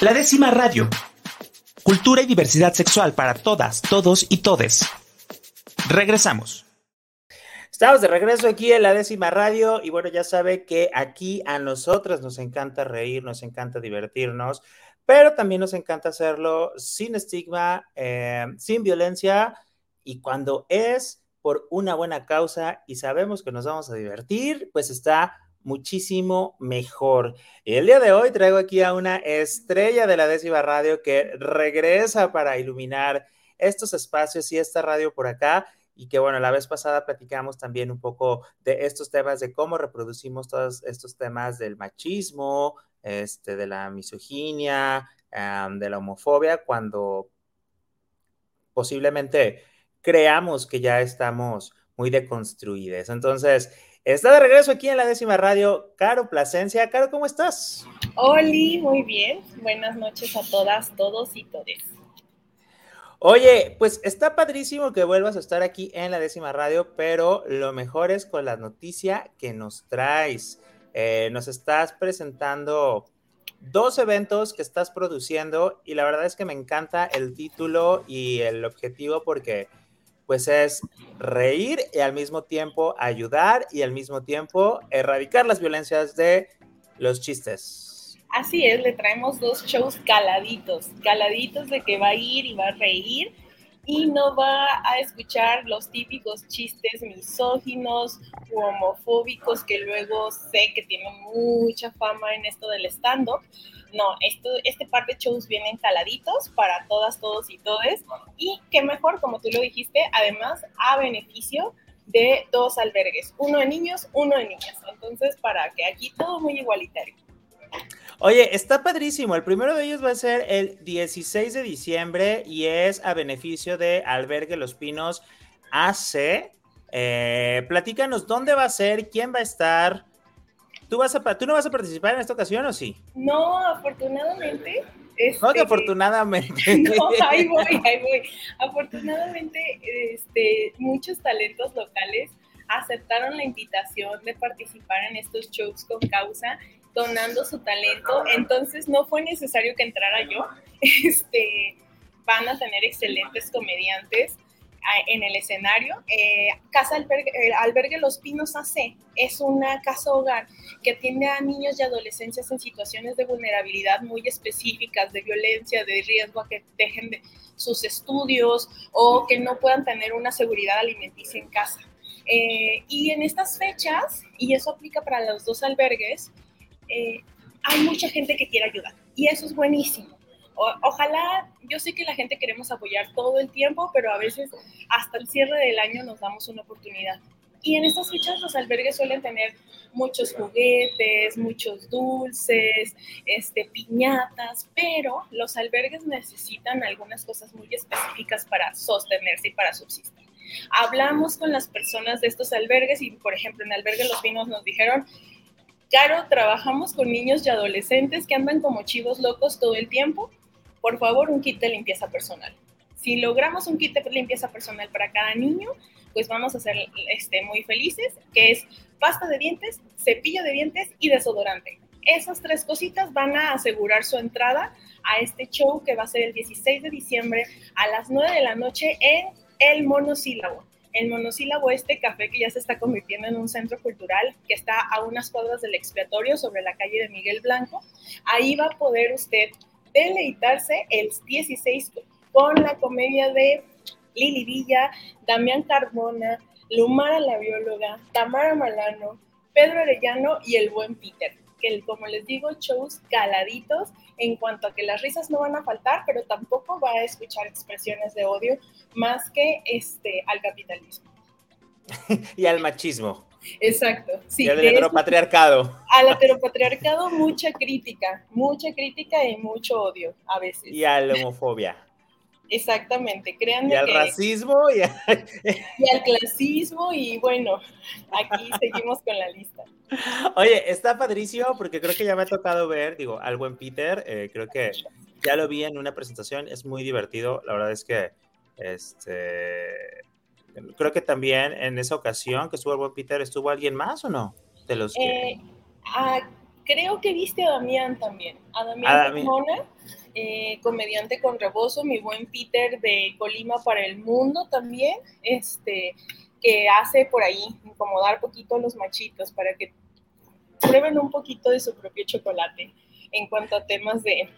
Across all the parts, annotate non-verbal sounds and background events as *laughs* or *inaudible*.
La décima radio. Cultura y diversidad sexual para todas, todos y todes. Regresamos. Estamos de regreso aquí en la décima radio y bueno, ya sabe que aquí a nosotros nos encanta reír, nos encanta divertirnos, pero también nos encanta hacerlo sin estigma, eh, sin violencia y cuando es por una buena causa y sabemos que nos vamos a divertir, pues está muchísimo mejor. Y el día de hoy traigo aquí a una estrella de la décima radio que regresa para iluminar estos espacios y esta radio por acá y que bueno, la vez pasada platicamos también un poco de estos temas, de cómo reproducimos todos estos temas del machismo, este, de la misoginia, de la homofobia, cuando posiblemente creamos que ya estamos muy deconstruidos. Entonces, está de regreso aquí en la décima radio, Caro Plasencia. Caro, ¿cómo estás? Oli, muy bien. Buenas noches a todas, todos y todes. Oye, pues está padrísimo que vuelvas a estar aquí en la décima radio, pero lo mejor es con la noticia que nos traes. Eh, nos estás presentando dos eventos que estás produciendo y la verdad es que me encanta el título y el objetivo porque pues es reír y al mismo tiempo ayudar y al mismo tiempo erradicar las violencias de los chistes. Así es, le traemos dos shows caladitos, caladitos de que va a ir y va a reír y no va a escuchar los típicos chistes misóginos u homofóbicos que luego sé que tienen mucha fama en esto del stand-up. No, esto, este par de shows vienen caladitos para todas, todos y todes y que mejor, como tú lo dijiste, además a beneficio de dos albergues, uno de niños, uno de niñas. Entonces, para que aquí todo muy igualitario. Oye, está padrísimo. El primero de ellos va a ser el 16 de diciembre y es a beneficio de Albergue Los Pinos AC. Eh, platícanos dónde va a ser, quién va a estar. ¿Tú, vas a, ¿Tú no vas a participar en esta ocasión o sí? No, afortunadamente. Este, no, que afortunadamente. *laughs* No, ahí voy, ahí voy. Afortunadamente, este, muchos talentos locales aceptaron la invitación de participar en estos shows con causa donando su talento, entonces no fue necesario que entrara yo. *laughs* Este, van a tener excelentes comediantes en el escenario. Eh, casa Albergue, eh, Albergue, Los Pinos AC es una casa hogar que atiende a niños y adolescentes en situaciones de vulnerabilidad muy específicas, de violencia, de riesgo a que dejen de sus estudios o que no puedan tener una seguridad alimenticia en casa. Eh, y en estas fechas, y eso aplica para los dos albergues, eh, hay mucha gente que quiere ayudar y eso es buenísimo. ojalá, yo sé que la gente queremos apoyar todo el tiempo, pero a veces hasta el cierre del año nos damos una oportunidad. Y en estas fechas los albergues suelen tener muchos juguetes, muchos dulces, este, piñatas, pero los albergues necesitan algunas cosas muy específicas para sostenerse y para subsistir. Hablamos con las personas de estos albergues y, por ejemplo, en Albergue Los Pinos nos dijeron, Caro, trabajamos con niños y adolescentes que andan como chivos locos todo el tiempo. Por favor, un kit de limpieza personal. Si logramos un kit de limpieza personal para cada niño, pues vamos a ser este, muy felices, que es pasta de dientes, cepillo de dientes y desodorante. Esas tres cositas van a asegurar su entrada a este show que va a ser el 16 de diciembre a las 9 de la noche en El Monosílabo el monosílabo este café que ya se está convirtiendo en un centro cultural que está a unas cuadras del expiatorio sobre la calle de Miguel Blanco. Ahí va a poder usted deleitarse el 16 con la comedia de Lili Villa, Damián Carbona, Lumara la bióloga, Tamara Malano, Pedro Arellano y el buen Peter que como les digo, shows caladitos en cuanto a que las risas no van a faltar, pero tampoco va a escuchar expresiones de odio más que este, al capitalismo. *laughs* y al machismo. Exacto. Sí, y al heteropatriarcado. Al *laughs* heteropatriarcado mucha crítica, mucha crítica y mucho odio a veces. Y a la homofobia. Exactamente, créanme. Y al racismo y, *laughs* y al clasismo y bueno, aquí seguimos con la lista. Oye, está padrísimo porque creo que ya me ha tocado ver, digo, al buen Peter, eh, creo que ya lo vi en una presentación, es muy divertido, la verdad es que, este, creo que también en esa ocasión que estuvo el buen Peter, ¿estuvo alguien más o no? De los que... Eh, creo que viste a Damián también. A Damián Mona, eh, comediante con rebozo, mi buen Peter de Colima para el Mundo también, este, que hace por ahí incomodar poquito a los machitos para que prueben un poquito de su propio chocolate en cuanto a temas de,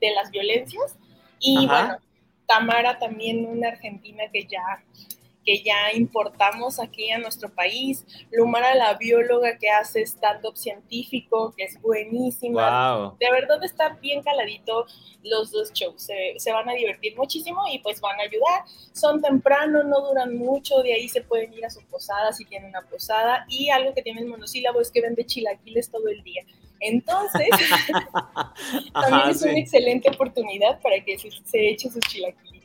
de las violencias. Y bueno, Tamara también, una argentina que ya que ya importamos aquí a nuestro país. Lumara, la bióloga que hace stand-up científico, que es buenísima. De verdad está bien caladito los dos shows. Se, se, van a divertir muchísimo y pues van a ayudar. Son temprano, no duran mucho, de ahí se pueden ir a su posada si tienen una posada. Y algo que tiene el monosílabo es que vende chilaquiles todo el día. Entonces, *laughs* también es una excelente oportunidad para que se, se eche sus chilaquiles.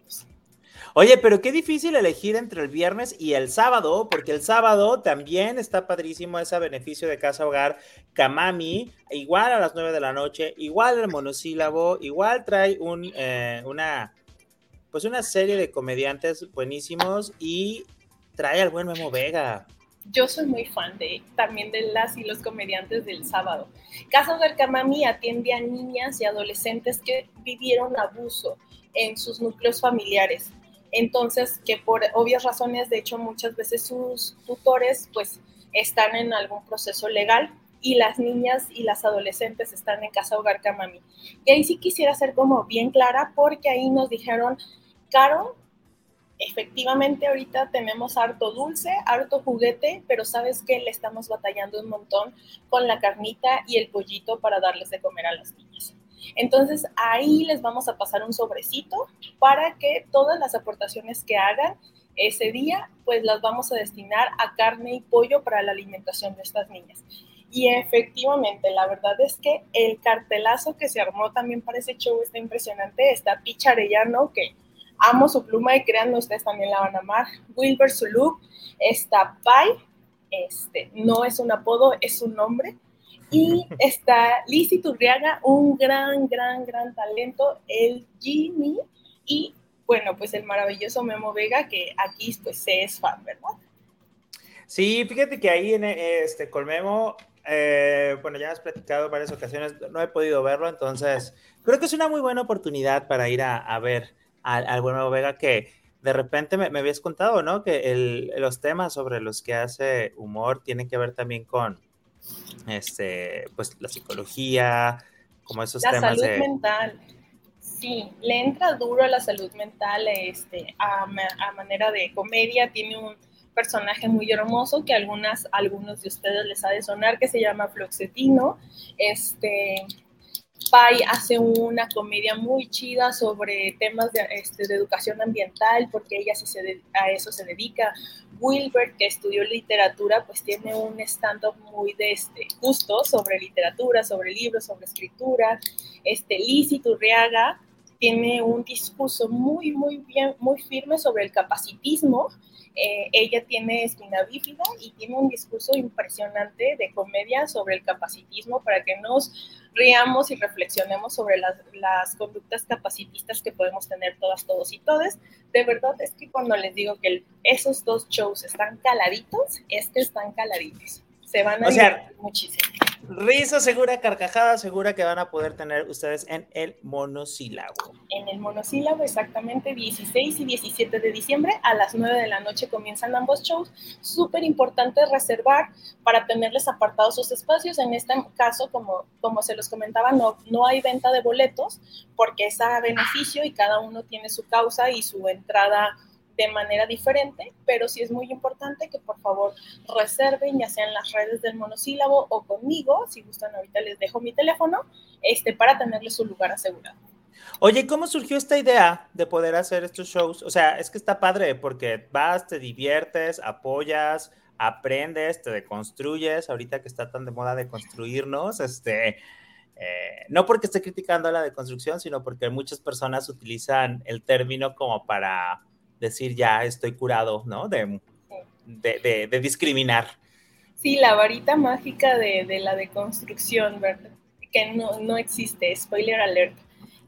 Oye, pero qué difícil elegir entre el viernes y el sábado, porque el sábado también está padrísimo ese beneficio de Casa Hogar Kamami, igual a las 9 de la noche, igual el monosílabo, igual trae un, eh, una, pues una serie de comediantes buenísimos y trae al buen Memo Vega. Yo soy muy fan de también de las y los comediantes del sábado. Casa Hogar Kamami atiende a niñas y adolescentes que vivieron abuso en sus núcleos familiares entonces, que por obvias razones, de hecho, muchas veces sus tutores pues están en algún proceso legal y las niñas y las adolescentes están en casa hogar Camami. Y ahí sí quisiera ser como bien clara porque ahí nos dijeron, Caro, efectivamente ahorita tenemos harto dulce, harto juguete, pero sabes que le estamos batallando un montón con la carnita y el pollito para darles de comer a las niñas. Entonces ahí les vamos a pasar un sobrecito para que todas las aportaciones que hagan ese día, pues las vamos a destinar a carne y pollo para la alimentación de estas niñas. Y efectivamente, la verdad es que el cartelazo que se armó también para ese show está impresionante. Está Picha Arellano, que amo su pluma y créanme, ustedes también la van a amar. Wilber Zuluk, está Pai, este, no es un apodo, es un nombre. Y está Lizzy Turriaga, un gran, gran, gran talento, el Jimmy y, bueno, pues el maravilloso Memo Vega, que aquí pues se es fan, ¿verdad? Sí, fíjate que ahí en este, con Memo, eh, bueno, ya has platicado varias ocasiones, no he podido verlo, entonces creo que es una muy buena oportunidad para ir a, ver al, buen Memo Vega que de repente me, habías contado, ¿no? Que los temas sobre los que hace humor tienen que ver también con, este, pues la psicología, como esos la temas salud mental. Sí, le entra duro a la salud mental, este, a, a, manera de comedia, tiene un personaje muy hermoso que algunas, algunos de ustedes les ha de sonar, que se llama Floxetino, este, Pai hace una comedia muy chida sobre temas de, este, educación ambiental, porque ella sí se a eso se dedica. Wilbert, que estudió literatura, pues tiene un stand-up muy de este, justo sobre literatura, sobre libros, sobre escritura. Este, Lizzie Turriaga tiene un discurso muy, muy bien, muy firme sobre el capacitismo eh, ella tiene espina bífida y tiene un discurso impresionante de comedia sobre el capacitismo para que nos riamos y reflexionemos sobre las, las conductas capacitistas que podemos tener todas, todos y todes. De verdad es que cuando les digo que esos dos shows están caladitos, es que están caladitos. Se van a divertir muchísimo. Risa segura, carcajada segura que van a poder tener ustedes en el monosílabo. En el monosílabo, exactamente 16 y 17 de diciembre a las 9 de la noche comienzan ambos shows. Súper importante reservar para tenerles apartados sus espacios. En este caso, como, como se los comentaba, no, no hay venta de boletos porque es a beneficio y cada uno tiene su causa y su entrada de manera diferente, pero sí es muy importante que por favor reserven, ya sea en las redes del monosílabo o conmigo, si gustan ahorita les dejo mi teléfono, este, para tenerles su lugar asegurado. Oye, ¿cómo surgió esta idea de poder hacer estos shows? O sea, es que está padre porque vas, te diviertes, apoyas, aprendes, te deconstruyes, ahorita que está tan de moda de construirnos, este, eh, no porque esté criticando la deconstrucción, sino porque muchas personas utilizan el término como para decir ya estoy curado, ¿no? De, de, discriminar. Sí, la varita mágica de, la deconstrucción, ¿verdad? Que no, existe, spoiler alert.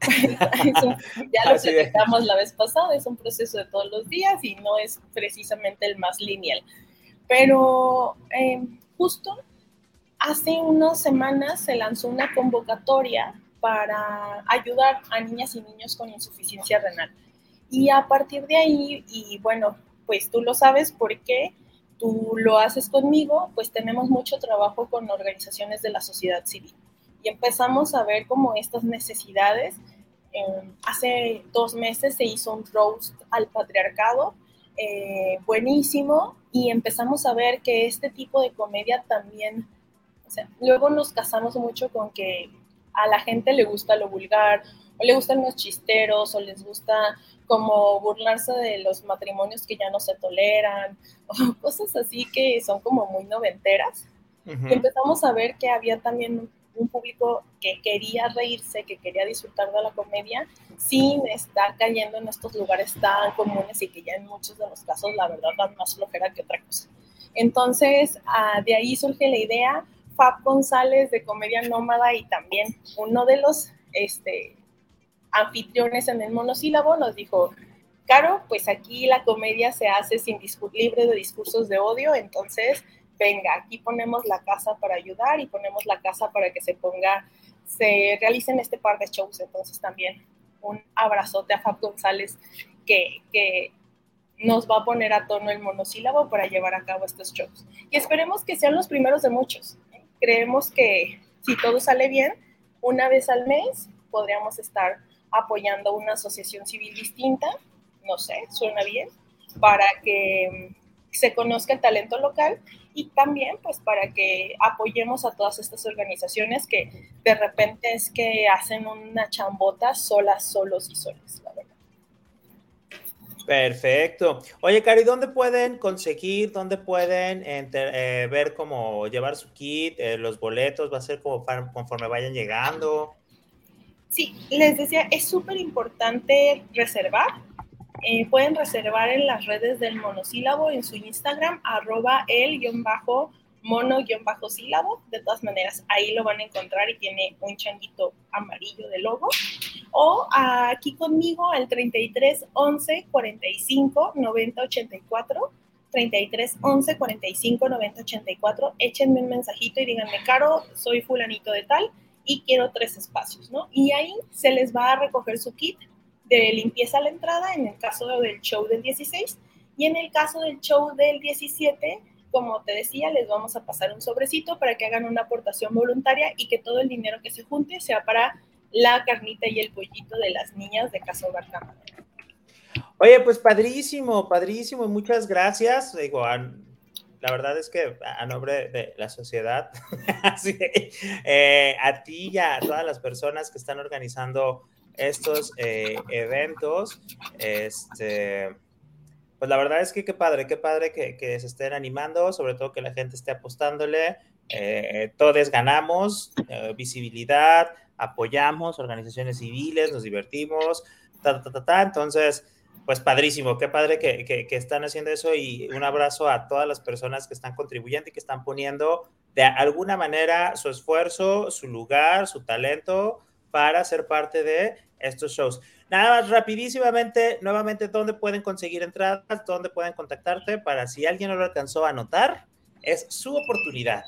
*laughs* ya lo platicamos la vez pasada, es un proceso de todos los días y no es precisamente el más lineal. Pero em, justo hace unas semanas se lanzó una convocatoria para ayudar a niñas y niños con insuficiencia renal. Y a partir de ahí, y bueno, pues tú lo sabes porque tú lo haces conmigo, pues tenemos mucho trabajo con organizaciones de la sociedad civil. Y empezamos a ver como estas necesidades. hace dos meses se hizo un roast al patriarcado, eh, buenísimo, y empezamos a ver que este tipo de comedia también, o sea, luego nos casamos mucho con que a la gente le gusta lo vulgar, o le gustan los chisteros, o les gusta como burlarse de los matrimonios que ya no se toleran, *laughs* o cosas así que son como muy noventeras. empezamos a ver que había también un público que quería reírse, que quería disfrutar de la comedia, sin estar cayendo en estos lugares tan comunes y que ya en muchos de los casos, la verdad, dan más flojera que otra cosa. Entonces, ah, de ahí surge la idea. Fab González de Comedia Nómada y también uno de los este, anfitriones en el monosílabo nos dijo, Caro, pues aquí la comedia se hace sin libre de discursos de odio, entonces venga, aquí ponemos la casa para ayudar y ponemos la casa para que se ponga, se realicen este par de shows. Entonces también un abrazote a Fab González que, que nos va a poner a tono el monosílabo para llevar a cabo estos shows. Y esperemos que sean los primeros de muchos. Creemos que si todo sale bien, una vez al mes podríamos estar apoyando una asociación civil distinta, no sé, suena bien, para que se conozca el talento local y también pues para que apoyemos a todas estas organizaciones que de repente es que hacen una chambota solas, solos y solas. Perfecto. Oye, Cari, ¿dónde pueden conseguir, dónde pueden eh, ver cómo llevar su kit, eh, los boletos? ¿Va a ser como conforme vayan llegando? Sí, les decía, es súper importante reservar eh, pueden reservar en las redes del monosílabo, en su Instagram, arroba el-mono-sílabo. De todas maneras, ahí lo van a encontrar y tiene un changuito amarillo de logo. O aquí conmigo al 33 11 45 90 84. 33 11 45 90 84. Échenme un mensajito y díganme, Caro, soy fulanito de tal y quiero tres espacios, ¿no? Y ahí se les va a recoger su kit de limpieza a la entrada en el caso del show del 16 y en el caso del show del 17, como te decía, les vamos a pasar un sobrecito para que hagan una aportación voluntaria y que todo el dinero que se junte sea para la carnita y el pollito de las niñas de Casa Hogar Oye, pues padrísimo, padrísimo, muchas gracias. Digo, la verdad es que a nombre de la sociedad, *laughs* eh, a ti y a todas las personas que están organizando estos eh, eventos. Este, pues la verdad es que qué padre, qué padre que, se estén animando, sobre todo que la gente esté apostándole. Eh, todos ganamos eh, visibilidad, apoyamos organizaciones civiles, nos divertimos, ta, ta, ta, ta. Entonces, pues padrísimo, qué padre que, que, están haciendo eso y un abrazo a todas las personas que están contribuyendo y que están poniendo de alguna manera su esfuerzo, su lugar, su talento para ser parte de estos shows. Nada más rapidísimamente, nuevamente, ¿dónde pueden conseguir entradas? ¿Dónde pueden contactarte? Para si alguien no lo alcanzó a anotar, es su oportunidad.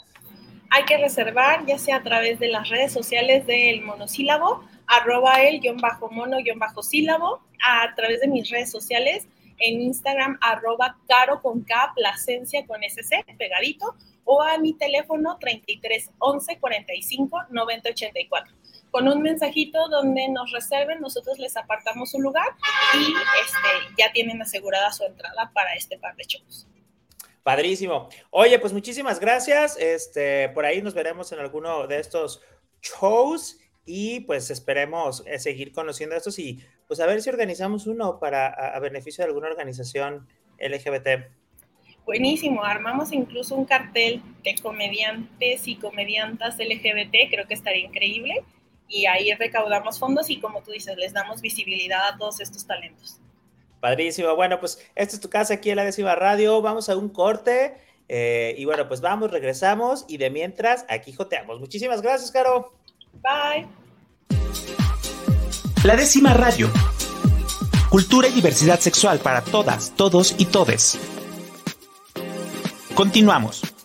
Hay que reservar, ya sea a través de las redes sociales del monosílabo, arroba el guion bajo mono guion bajo sílabo, a través de mis redes sociales, en Instagram, arroba caro con K, placencia con SC, pegadito, o a mi teléfono 33 11 45 90 84 con un mensajito donde nos reserven, nosotros les apartamos un lugar y este, ya tienen asegurada su entrada para este par de shows. Padrísimo. Oye, pues muchísimas gracias. Este, por ahí nos veremos en alguno de estos shows y pues esperemos eh, seguir conociendo estos y pues a ver si organizamos uno para a, beneficio de alguna organización LGBT. Buenísimo, armamos incluso un cartel de comediantes y comediantas LGBT, creo que estaría increíble y ahí recaudamos fondos y como tú dices, les damos visibilidad a todos estos talentos. Padrísimo. Bueno, pues esta es tu casa aquí en la décima radio. Vamos a un corte. Eh, y bueno, pues vamos, regresamos y de mientras aquí joteamos. Muchísimas gracias, Caro. Bye. La décima radio. Cultura y diversidad sexual para todas, todos y todes. Continuamos.